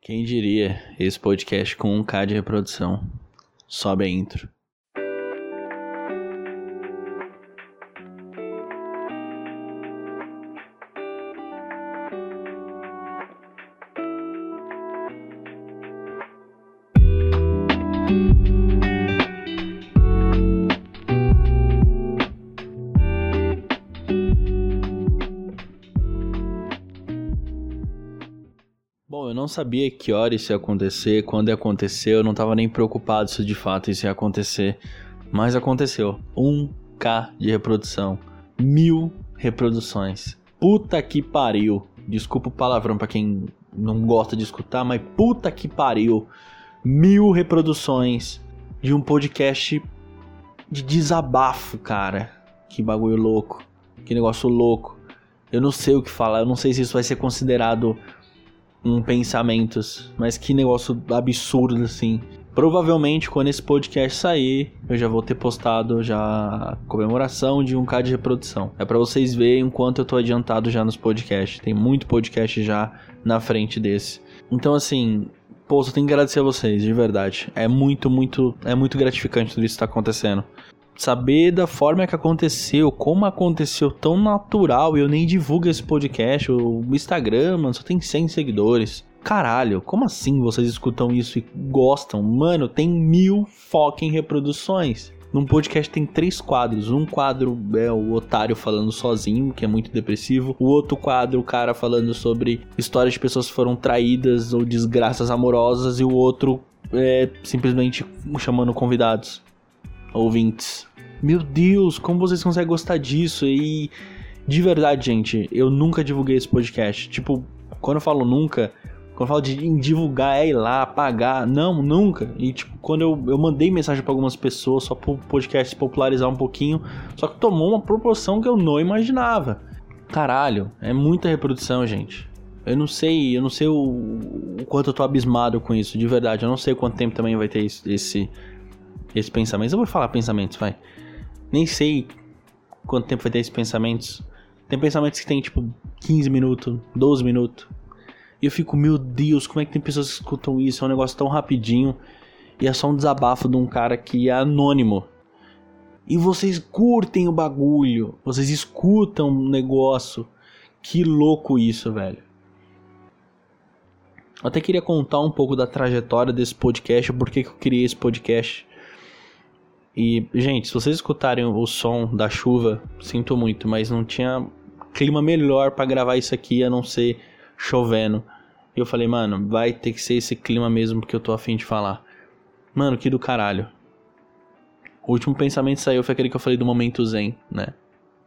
Quem diria esse podcast com 1k de reprodução? Sobe a intro. Não sabia que hora isso ia acontecer, quando ia acontecer, eu não tava nem preocupado se de fato isso ia acontecer. Mas aconteceu. 1k de reprodução. Mil reproduções. Puta que pariu. Desculpa o palavrão pra quem não gosta de escutar, mas puta que pariu. Mil reproduções de um podcast de desabafo, cara. Que bagulho louco. Que negócio louco. Eu não sei o que falar, eu não sei se isso vai ser considerado um pensamentos, mas que negócio absurdo assim. Provavelmente quando esse podcast sair, eu já vou ter postado já a comemoração de 1k de reprodução. É para vocês verem o quanto eu tô adiantado já nos podcasts. Tem muito podcast já na frente desse. Então assim, pô, eu tenho que agradecer a vocês, de verdade. É muito, muito, é muito gratificante tudo isso que tá acontecendo saber da forma que aconteceu, como aconteceu tão natural. Eu nem divulgo esse podcast, o Instagram, mano, só tem 100 seguidores. Caralho, como assim vocês escutam isso e gostam? Mano, tem mil fucking reproduções. Num podcast tem três quadros. Um quadro é o otário falando sozinho, que é muito depressivo. O outro quadro, o cara falando sobre histórias de pessoas que foram traídas ou desgraças amorosas. E o outro é simplesmente chamando convidados, ouvintes. Meu Deus, como vocês conseguem gostar disso? E de verdade, gente, eu nunca divulguei esse podcast. Tipo, quando eu falo nunca, quando eu falo de divulgar, é ir lá, pagar. Não, nunca. E tipo, quando eu, eu mandei mensagem para algumas pessoas só pro podcast popularizar um pouquinho, só que tomou uma proporção que eu não imaginava. Caralho, é muita reprodução, gente. Eu não sei, eu não sei o, o quanto eu tô abismado com isso, de verdade. Eu não sei quanto tempo também vai ter esse, esse, esse pensamento. Eu vou falar pensamentos, vai. Nem sei quanto tempo vai ter esses pensamentos. Tem pensamentos que tem tipo 15 minutos, 12 minutos. E eu fico, meu Deus, como é que tem pessoas que escutam isso? É um negócio tão rapidinho. E é só um desabafo de um cara que é anônimo. E vocês curtem o bagulho. Vocês escutam o negócio. Que louco isso, velho. Eu até queria contar um pouco da trajetória desse podcast, por que eu criei esse podcast. E, gente, se vocês escutarem o som da chuva, sinto muito, mas não tinha clima melhor para gravar isso aqui a não ser chovendo. E eu falei, mano, vai ter que ser esse clima mesmo porque eu tô afim de falar. Mano, que do caralho. O último pensamento que saiu foi aquele que eu falei do momento zen, né?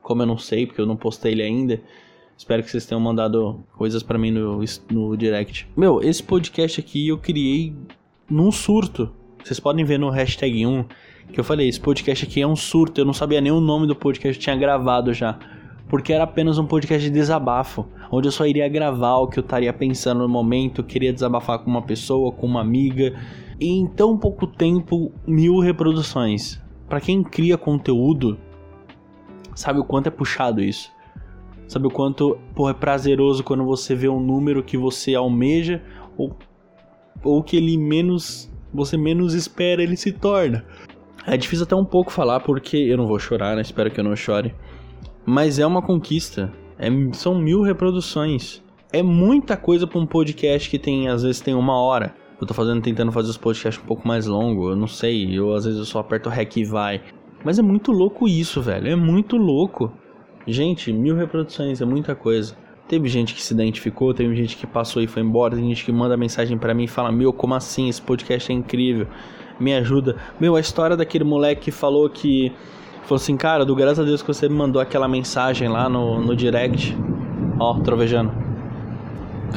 Como eu não sei, porque eu não postei ele ainda. Espero que vocês tenham mandado coisas para mim no, no direct. Meu, esse podcast aqui eu criei num surto. Vocês podem ver no hashtag 1 que eu falei, esse podcast aqui é um surto, eu não sabia nem o nome do podcast, eu tinha gravado já. Porque era apenas um podcast de desabafo, onde eu só iria gravar o que eu estaria pensando no momento, queria desabafar com uma pessoa, com uma amiga. E em tão pouco tempo, mil reproduções. Para quem cria conteúdo, sabe o quanto é puxado isso. Sabe o quanto pô, é prazeroso quando você vê um número que você almeja ou, ou que ele menos você menos espera ele se torna. É difícil até um pouco falar porque eu não vou chorar, né? Espero que eu não chore. Mas é uma conquista. É, são mil reproduções. É muita coisa para um podcast que tem, às vezes, tem uma hora. Eu tô fazendo, tentando fazer os podcasts um pouco mais longos. Eu não sei. Eu às vezes eu só aperto o REC e vai. Mas é muito louco isso, velho. É muito louco. Gente, mil reproduções é muita coisa. Teve gente que se identificou, teve gente que passou e foi embora, tem gente que manda mensagem para mim e fala: Meu, como assim? Esse podcast é incrível me ajuda. Meu, a história daquele moleque que falou que. Falou assim, cara, do graças a Deus que você me mandou aquela mensagem lá no, no direct. Ó, trovejando.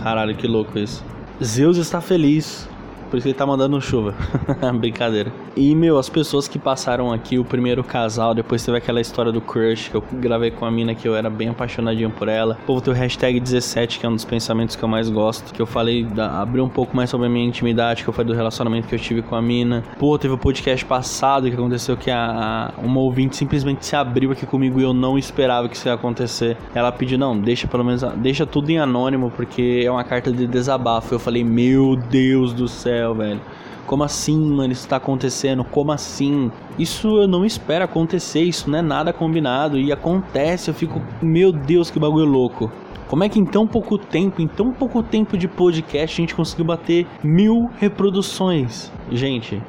Caralho, que louco isso. Zeus está feliz. Por isso que ele tá mandando chuva. Brincadeira. E, meu, as pessoas que passaram aqui, o primeiro casal, depois teve aquela história do crush que eu gravei com a mina que eu era bem apaixonadinho por ela. Pô, tem o hashtag 17, que é um dos pensamentos que eu mais gosto. Que eu falei, abri um pouco mais sobre a minha intimidade, que eu falei do relacionamento que eu tive com a mina. Pô, teve o podcast passado que aconteceu que a, a uma ouvinte simplesmente se abriu aqui comigo e eu não esperava que isso ia acontecer. Ela pediu, não, deixa pelo menos, deixa tudo em anônimo, porque é uma carta de desabafo. Eu falei, meu Deus do céu, velho. Como assim, mano? Isso tá acontecendo? Como assim? Isso eu não espero acontecer, isso não é nada combinado. E acontece, eu fico, meu Deus, que bagulho louco. Como é que em tão pouco tempo, em tão pouco tempo de podcast, a gente conseguiu bater mil reproduções? Gente,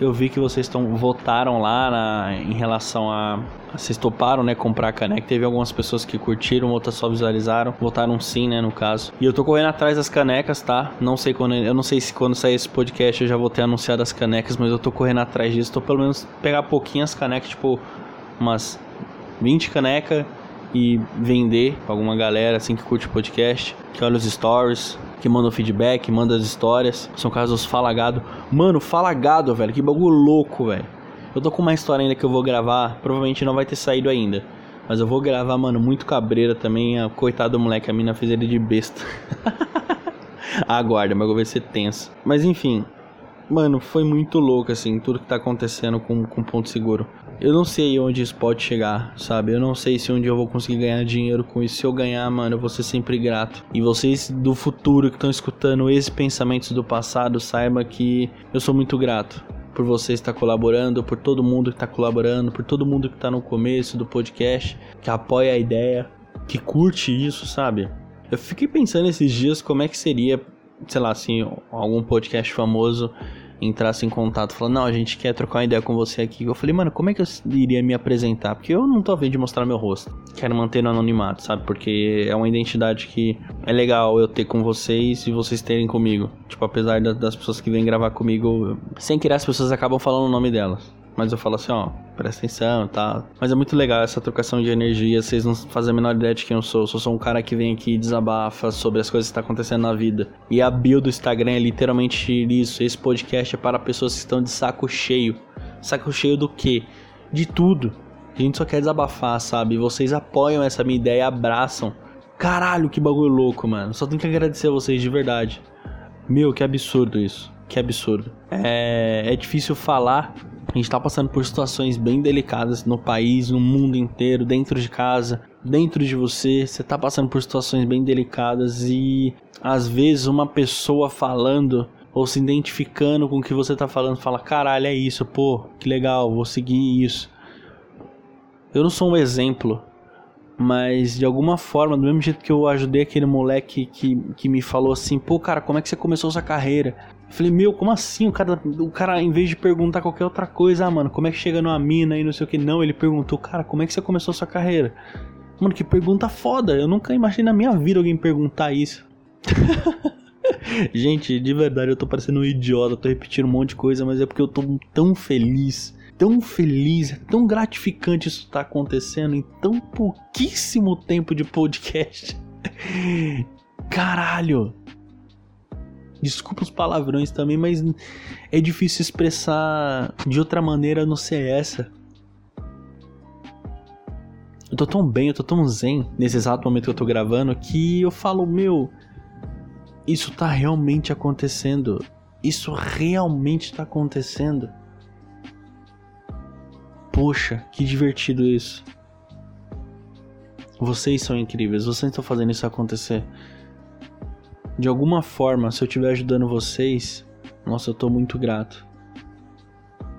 eu vi que vocês estão votaram lá na, em relação a vocês toparam, né, comprar a caneca. Teve algumas pessoas que curtiram, outras só visualizaram, votaram sim, né, no caso. E eu tô correndo atrás das canecas, tá? Não sei quando, eu não sei se quando sair esse podcast eu já vou ter anunciado as canecas, mas eu tô correndo atrás disso. Tô pelo menos pegar pouquinhas canecas, tipo umas 20 canecas e vender pra alguma galera assim que curte o podcast, que olha os stories, que manda feedback, manda as histórias. São casos falagado. Mano, falagado, velho. Que bagulho louco, velho. Eu tô com uma história ainda que eu vou gravar. Provavelmente não vai ter saído ainda. Mas eu vou gravar, mano, muito cabreira também. Coitado do moleque, a mina fez ele de besta. Aguarda, mas vai ser tenso. Mas enfim, mano, foi muito louco, assim, tudo que tá acontecendo com, com Ponto Seguro. Eu não sei onde isso pode chegar, sabe? Eu não sei se um dia eu vou conseguir ganhar dinheiro com isso. Se eu ganhar, mano, eu vou ser sempre grato. E vocês do futuro que estão escutando esses pensamentos do passado, saiba que eu sou muito grato por você estar colaborando, por todo mundo que está colaborando, por todo mundo que está no começo do podcast, que apoia a ideia, que curte isso, sabe? Eu fiquei pensando esses dias como é que seria, sei lá, assim, algum podcast famoso entrasse em contato falando, não, a gente quer trocar uma ideia com você aqui. Eu falei, mano, como é que eu iria me apresentar? Porque eu não tô a fim de mostrar meu rosto. Quero manter no anonimato, sabe? Porque é uma identidade que é legal eu ter com vocês e vocês terem comigo. Tipo, apesar das pessoas que vêm gravar comigo, sem querer as pessoas acabam falando o nome delas. Mas eu falo assim, ó, presta atenção e tá? tal. Mas é muito legal essa trocação de energia. Vocês não fazem a menor ideia de quem eu sou. Eu sou um cara que vem aqui e desabafa sobre as coisas que tá acontecendo na vida. E a bio do Instagram é literalmente isso. Esse podcast é para pessoas que estão de saco cheio. Saco cheio do quê? De tudo. A gente só quer desabafar, sabe? Vocês apoiam essa minha ideia e abraçam. Caralho, que bagulho louco, mano. Só tenho que agradecer a vocês de verdade. Meu, que absurdo isso. Que absurdo. É, é difícil falar a gente está passando por situações bem delicadas no país, no mundo inteiro, dentro de casa, dentro de você. Você está passando por situações bem delicadas e às vezes uma pessoa falando ou se identificando com o que você está falando fala: caralho, é isso, pô, que legal, vou seguir isso. Eu não sou um exemplo, mas de alguma forma, do mesmo jeito que eu ajudei aquele moleque que, que me falou assim: pô, cara, como é que você começou sua carreira? Eu falei, meu, como assim? O cara, o cara, em vez de perguntar qualquer outra coisa, ah, mano, como é que chega numa mina e não sei o que, não, ele perguntou, cara, como é que você começou sua carreira? Mano, que pergunta foda. Eu nunca imaginei na minha vida alguém perguntar isso. Gente, de verdade, eu tô parecendo um idiota, tô repetindo um monte de coisa, mas é porque eu tô tão feliz, tão feliz, é tão gratificante isso tá acontecendo em tão pouquíssimo tempo de podcast. Caralho! Desculpa os palavrões também, mas é difícil expressar de outra maneira não ser essa. Eu tô tão bem, eu tô tão zen nesse exato momento que eu tô gravando que eu falo, meu, isso tá realmente acontecendo. Isso realmente tá acontecendo. Poxa, que divertido isso. Vocês são incríveis, vocês estão fazendo isso acontecer de alguma forma, se eu estiver ajudando vocês, nossa, eu tô muito grato.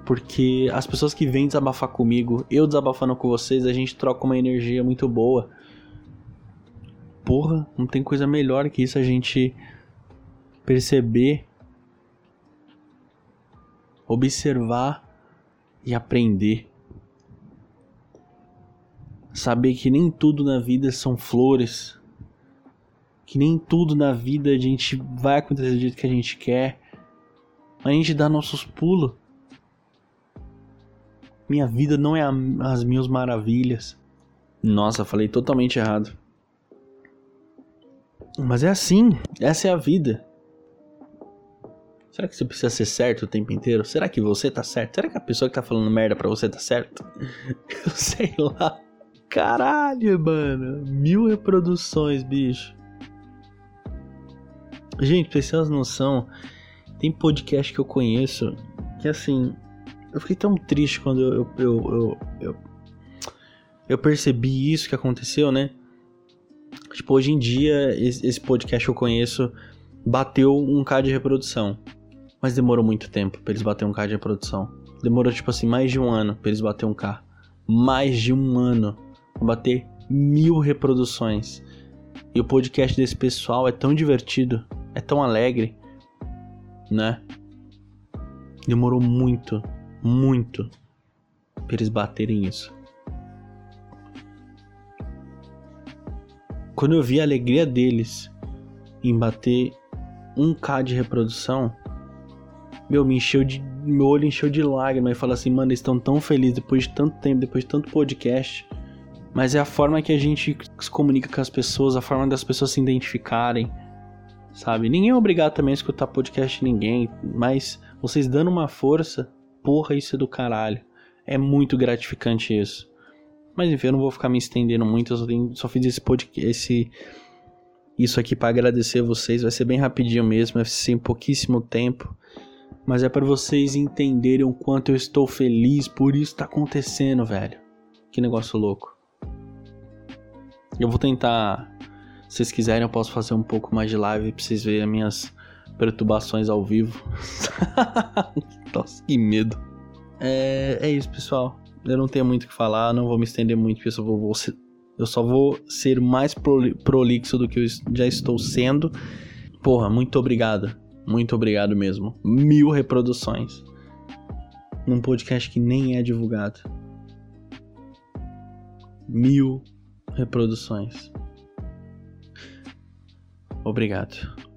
Porque as pessoas que vêm desabafar comigo, eu desabafando com vocês, a gente troca uma energia muito boa. Porra, não tem coisa melhor que isso a gente perceber, observar e aprender. Saber que nem tudo na vida são flores, que nem tudo na vida a gente vai acontecer do jeito que a gente quer. A gente dá nossos pulos. Minha vida não é as minhas maravilhas. Nossa, falei totalmente errado. Mas é assim, essa é a vida. Será que você precisa ser certo o tempo inteiro? Será que você tá certo? Será que a pessoa que tá falando merda pra você tá certo? Eu sei lá. Caralho, mano. Mil reproduções, bicho. Gente, pra vocês terem noção, tem podcast que eu conheço que assim. Eu fiquei tão triste quando eu, eu, eu, eu, eu percebi isso que aconteceu, né? Tipo, hoje em dia, esse podcast que eu conheço bateu um K de reprodução. Mas demorou muito tempo pra eles baterem um K de reprodução. Demorou, tipo assim, mais de um ano pra eles baterem um K. Mais de um ano pra bater mil reproduções. E o podcast desse pessoal é tão divertido, é tão alegre, né? Demorou muito, muito pra eles baterem isso. Quando eu vi a alegria deles em bater 1k de reprodução, meu, me encheu de. Meu olho encheu de lágrimas e falou assim, mano, eles estão tão felizes depois de tanto tempo, depois de tanto podcast. Mas é a forma que a gente se comunica com as pessoas, a forma das pessoas se identificarem, sabe? Ninguém é obrigado também a escutar podcast de ninguém, mas vocês dando uma força, porra, isso é do caralho. É muito gratificante isso. Mas enfim, eu não vou ficar me estendendo muito, eu só, tenho, só fiz esse podcast, esse, isso aqui para agradecer vocês, vai ser bem rapidinho mesmo, vai ser em pouquíssimo tempo mas é para vocês entenderem o quanto eu estou feliz por isso tá acontecendo, velho. Que negócio louco. Eu vou tentar, se vocês quiserem, eu posso fazer um pouco mais de live pra vocês verem as minhas perturbações ao vivo. Nossa, que medo. É, é isso, pessoal. Eu não tenho muito o que falar, não vou me estender muito, porque eu só vou, ser, eu só vou ser mais prolixo do que eu já estou sendo. Porra, muito obrigado muito obrigado mesmo. Mil reproduções. Num podcast que nem é divulgado. Mil reproduções. Obrigado.